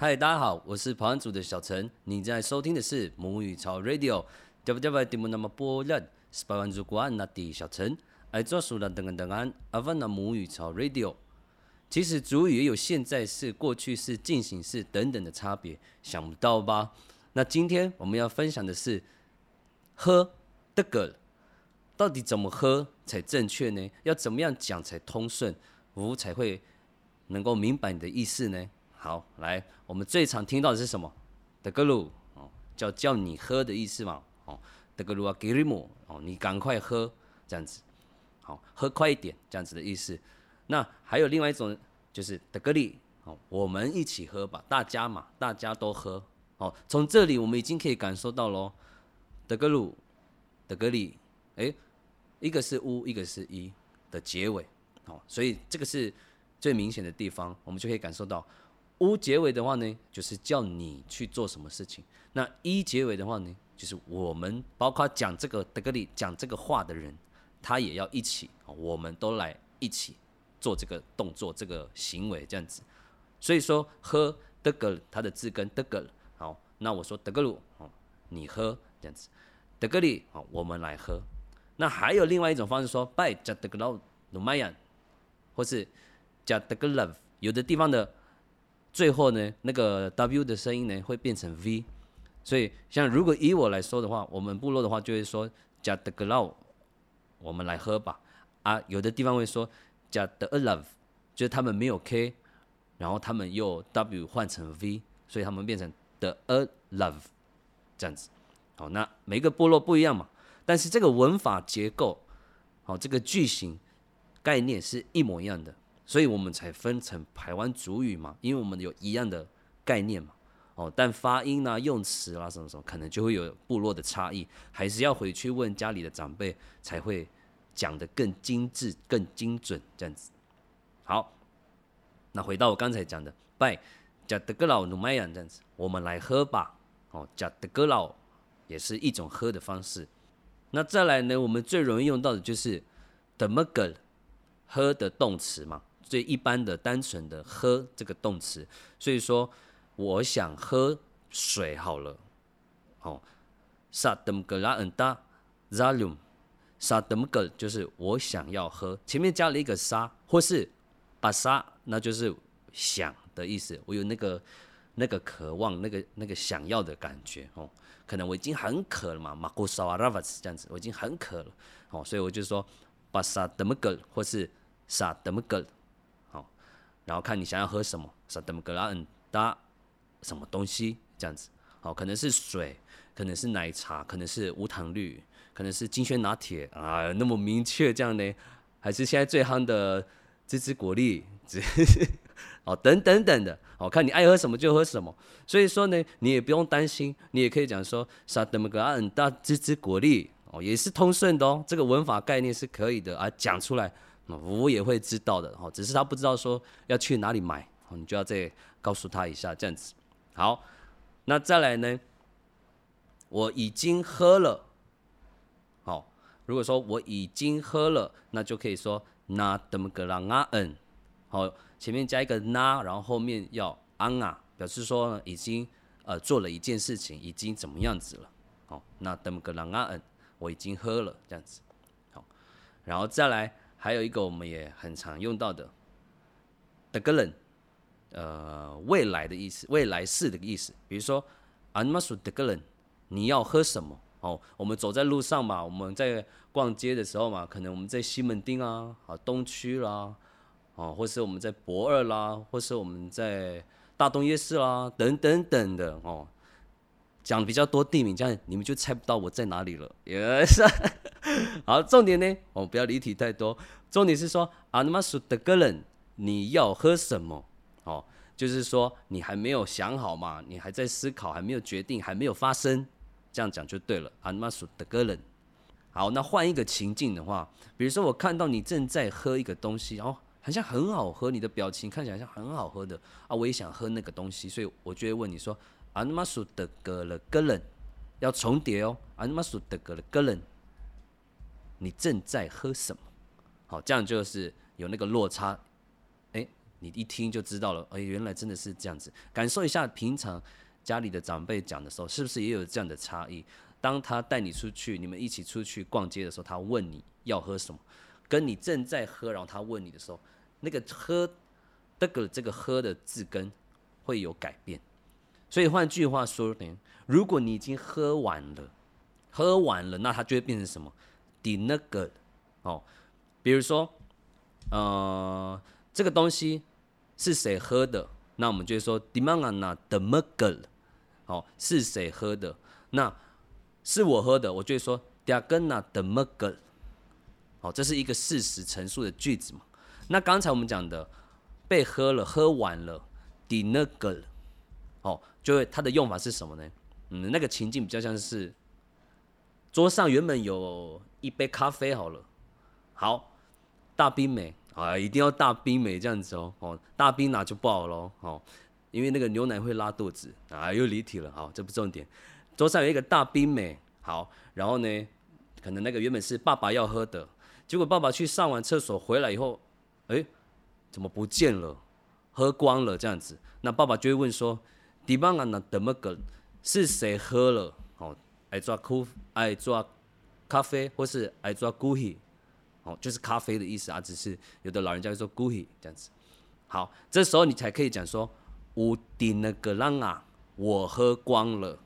嗨，大家好，我是跑安组的小陈，你在收听的是母语潮 Radio。W W 蒂姆那么波人，是跑安组国安那的小陈，爱做数的等等等安，阿芬那母语潮 Radio。其实主语也有现在式、过去式、进行式等等的差别，想不到吧？那今天我们要分享的是喝的个，到底怎么喝才正确呢？要怎么样讲才通顺，我才会能够明白你的意思呢？好，来，我们最常听到的是什么？德格鲁。哦，叫叫你喝的意思嘛，哦，德格鲁啊，给里姆哦，你赶快喝，这样子，好，喝快一点，这样子的意思。那还有另外一种，就是德格里。哦，我们一起喝吧，大家嘛，大家都喝，哦，从这里我们已经可以感受到喽，德格鲁，德格里，诶，一个是乌，一个是一的结尾，哦，所以这个是最明显的地方，我们就可以感受到。乌结尾的话呢，就是叫你去做什么事情；那一结尾的话呢，就是我们包括讲这个德格里讲这个话的人，他也要一起，我们都来一起做这个动作、这个行为这样子。所以说，喝德格它的字根德格好，那我说德格鲁哦，你喝这样子，德格里哦，我们来喝。那还有另外一种方式说，拜加德格劳努迈亚，或是加德格 love，有的地方的。最后呢，那个 W 的声音呢会变成 V，所以像如果以我来说的话，我们部落的话就会说加的 Glow，我们来喝吧。啊，有的地方会说加的 Love，就是他们没有 K，然后他们又 W 换成 V，所以他们变成的 A Love 这样子。好，那每个部落不一样嘛，但是这个文法结构，好，这个句型概念是一模一样的。所以我们才分成台湾主语嘛，因为我们有一样的概念嘛，哦，但发音啊、用词啦什么什么，可能就会有部落的差异，还是要回去问家里的长辈，才会讲得更精致、更精准这样子。好，那回到我刚才讲的，拜加德格劳努麦亚这样子，我们来喝吧。哦，加德格劳也是一种喝的方式。那再来呢，我们最容易用到的就是德么格喝的动词嘛。最一般的、单纯的喝这个动词，所以说我想喝水好了。哦，萨德姆格拉恩达扎鲁姆，萨德姆格就是我想要喝，前面加了一个沙，或是把沙，那就是想的意思。我有那个那个渴望，那个那个想要的感觉哦。可能我已经很渴了嘛，马古萨瓦拉瓦斯这样子，我已经很渴了哦，所以我就说把萨德姆格或是萨德姆格。然后看你想要喝什么，萨德姆格拉恩达什么东西这样子，好，可能是水，可能是奶茶，可能是无糖绿，可能是金萱拿铁啊，那么明确这样呢？还是现在最夯的芝芝果粒，哦，等等等的，哦，看你爱喝什么就喝什么。所以说呢，你也不用担心，你也可以讲说萨德姆格拉恩搭芝芝果粒，哦，也是通顺的哦，这个文法概念是可以的啊，讲出来。我也会知道的，哈，只是他不知道说要去哪里买，你就要再告诉他一下，这样子。好，那再来呢？我已经喝了，好，如果说我已经喝了，那就可以说那德么格拉阿恩，好，前面加一个那，然后后面要安啊，表示说已经呃做了一件事情，已经怎么样子了，好，那德么格拉阿恩，我已经喝了，这样子，好，然后再来。还有一个我们也很常用到的，the g l e n 呃，未来的意思，未来式的意思。比如说，I'm must the g l e n 你要喝什么？哦，我们走在路上嘛，我们在逛街的时候嘛，可能我们在西门町啊，啊东区啦，哦，或是我们在博二啦，或是我们在大东夜市啦，等等等的哦。讲比较多地名，这样你们就猜不到我在哪里了。也是，好，重点呢，我们不要离题太多。重点是说，阿那玛苏的个人，你要喝什么？哦，就是说你还没有想好嘛，你还在思考，还没有决定，还没有发生，这样讲就对了。阿那玛苏的个人，好，那换一个情境的话，比如说我看到你正在喝一个东西，然后好像很好喝，你的表情看起来像很好喝的啊，我也想喝那个东西，所以我就会问你说。安玛苏的格了个人要重叠哦。安玛苏的格了个人，你正在喝什么？好，这样就是有那个落差。哎，你一听就知道了，哎，原来真的是这样子。感受一下平常家里的长辈讲的时候，是不是也有这样的差异？当他带你出去，你们一起出去逛街的时候，他问你要喝什么，跟你正在喝，然后他问你的时候，那个喝这个这个喝的字根会有改变。所以换句话说呢，如果你已经喝完了，喝完了，那它就会变成什么？那个哦，比如说，呃，这个东西是谁喝的？那我们就会说 “dimana de mugel”，哦，是谁喝的？那是我喝的，我就会说 “diagana de mugel”，哦，这是一个事实陈述的句子嘛？那刚才我们讲的被喝了，喝完了 d i n a g e l 哦，就会它的用法是什么呢？嗯，那个情境比较像是桌上原本有一杯咖啡，好了，好大冰美。啊，一定要大冰美这样子哦，哦，大冰拿就不好喽，哦，因为那个牛奶会拉肚子。啊，又离题了，好，这不重点。桌上有一个大冰美，好，然后呢，可能那个原本是爸爸要喝的，结果爸爸去上完厕所回来以后，哎，怎么不见了？喝光了这样子，那爸爸就会问说。迪邦啊，那怎么个？是谁喝了？哦，爱抓咖，爱抓咖啡，或是爱抓古希，哦，就是咖啡的意思啊。只是有的老人家会说古希这样子。好，这时候你才可以讲说，我顶那个浪啊，我喝光了。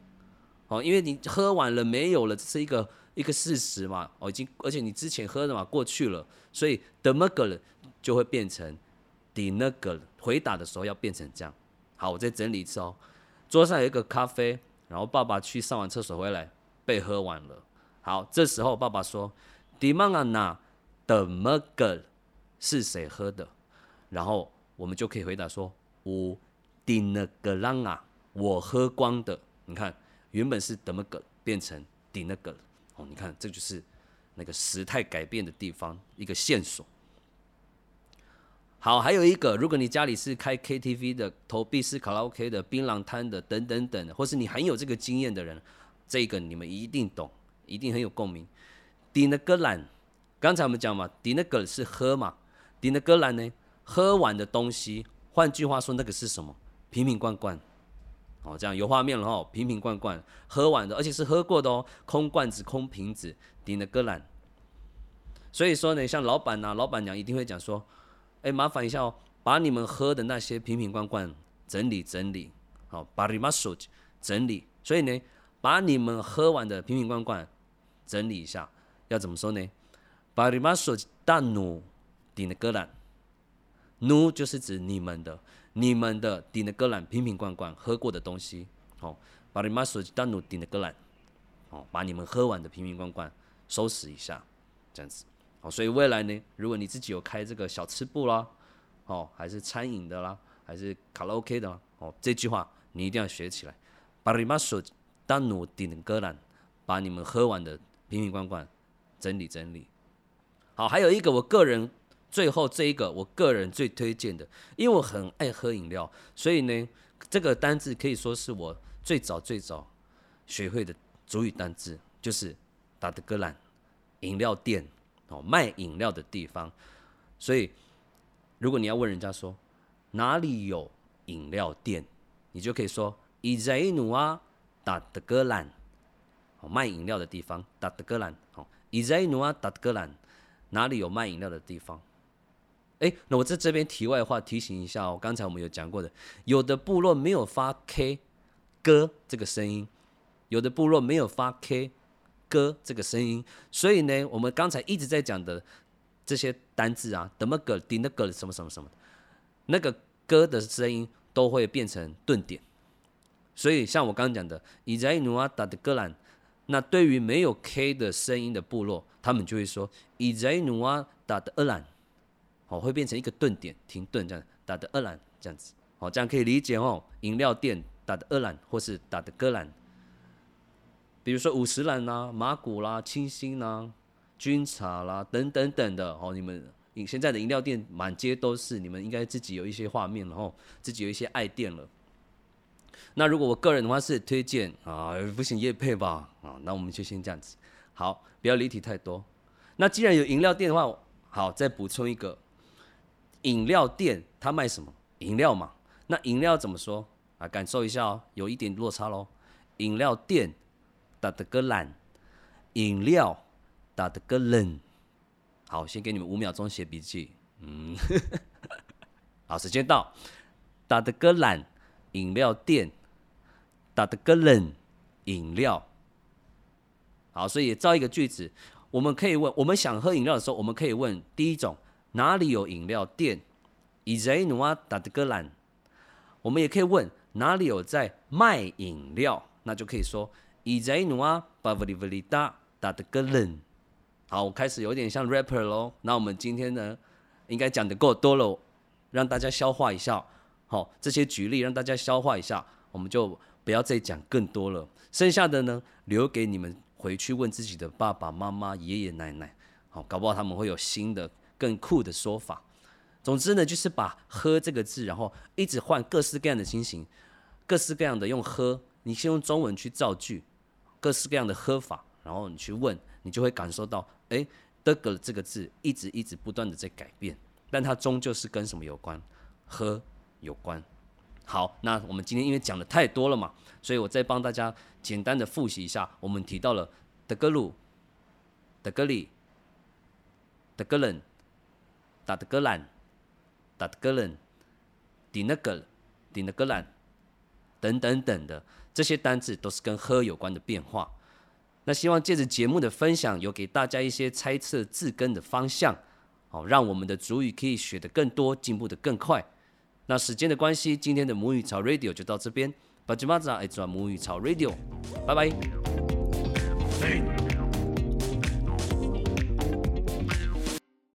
哦，因为你喝完了没有了，这是一个一个事实嘛。哦，已经而且你之前喝的嘛过去了，所以怎么个就会变成顶那个回答的时候要变成这样。好，我再整理一次哦。桌上有一个咖啡，然后爸爸去上完厕所回来，被喝完了。好，这时候爸爸说：“Dimana 的 m u g 是谁喝的？”然后我们就可以回答说：“我 dinaganga 我喝光的。”你看，原本是 d mugel 变成 dinag 哦，你看这就是那个时态改变的地方，一个线索。好，还有一个，如果你家里是开 KTV 的、投币式卡拉 OK 的、槟榔摊的等等等，或是你很有这个经验的人，这个你们一定懂，一定很有共鸣。迪那格兰，刚才我们讲嘛，迪那格是喝嘛，迪那格兰呢，喝完的东西，换句话说，那个是什么？瓶瓶罐罐。哦，这样有画面了哦，瓶瓶罐罐喝完的，而且是喝过的哦，空罐子、空瓶子，迪那格兰。所以说呢，像老板呐、老板娘一定会讲说。哎，麻烦一下哦，把你们喝的那些瓶瓶罐罐整理整理，好，把你们手整理。所以呢，把你们喝完的瓶瓶罐罐整理一下，要怎么说呢？把你们手大努顶的格兰，努就是指你们的，你们的顶的格兰瓶瓶罐罐喝过的东西，好，把你们手大努顶的格兰，好，把你们喝完的瓶瓶罐罐收拾一下，这样子。哦，所以未来呢，如果你自己有开这个小吃部啦，哦，还是餐饮的啦，还是卡拉 OK 的啦哦，这句话你一定要学起来。把你们手当努顶的格兰，把你们喝完的瓶瓶罐罐整理整理。好，还有一个我个人最后这一个我个人最推荐的，因为我很爱喝饮料，所以呢，这个单字可以说是我最早最早学会的主语单字，就是达德格兰饮料店。哦，卖饮料的地方，所以如果你要问人家说哪里有饮料店，你就可以说伊在努啊达德格兰，哦，卖饮料的地方达德格兰，哦，伊在努啊达德格兰，哪里有卖饮料的地方？哎，那我在这边题外话提醒一下哦，刚才我们有讲过的，有的部落没有发 k 歌这个声音，有的部落没有发 k。歌这个声音，所以呢，我们刚才一直在讲的这些单字啊，怎么个、顶那个什么什么什么，那个歌的声音都会变成顿点。所以像我刚刚讲的，伊在努阿达的格兰，那对于没有 K 的声音的部落，他们就会说伊在努阿达的厄兰，哦，会变成一个顿点，停顿这样，打的厄兰这样子，哦，这样可以理解哦。饮料店打的厄兰，或是打的格兰。比如说五十兰啦、马古啦、清新啦、军茶啦等等等的哦，你们现在的饮料店满街都是，你们应该自己有一些画面了哦，自己有一些爱店了。那如果我个人的话是推荐啊，不行叶配吧啊，那我们就先这样子。好，不要离题太多。那既然有饮料店的话，好，再补充一个饮料店他卖什么？饮料嘛。那饮料怎么说啊？感受一下哦，有一点落差喽。饮料店打的个懒，饮料打的个冷。好，先给你们五秒钟写笔记。嗯，好，时间到。打的个懒，饮料店打的个冷，饮料。好，所以造一个句子，我们可以问：我们想喝饮料的时候，我们可以问第一种哪里有饮料店？以在努啊打的个懒。我们也可以问哪里有在卖饮料，那就可以说以在努啊巴弗里弗里达打的个冷。好，我开始有点像 rapper 喽。那我们今天呢，应该讲的够多了，让大家消化一下。好，这些举例让大家消化一下，我们就不要再讲更多了。剩下的呢，留给你们回去问自己的爸爸妈妈、爷爷奶奶。好，搞不好他们会有新的、更酷的说法。总之呢，就是把“喝”这个字，然后一直换各式各样的情形，各式各样的用“喝”，你先用中文去造句，各式各样的喝法，然后你去问，你就会感受到，哎，的个这个字一直一直不断的在改变，但它终究是跟什么有关？喝。有关，好，那我们今天因为讲的太多了嘛，所以我再帮大家简单的复习一下。我们提到了德格鲁、德格里、德格伦、达德格兰、达德格伦、迪那格、迪那格兰等等等的这些单字，都是跟喝有关的变化。那希望借着节目的分享，有给大家一些猜测字根的方向，好，让我们的主语可以学得更多，进步得更快。那时间的关系，今天的母语潮 Radio 就到这边。巴吉马扎爱转母语潮 Radio，拜拜。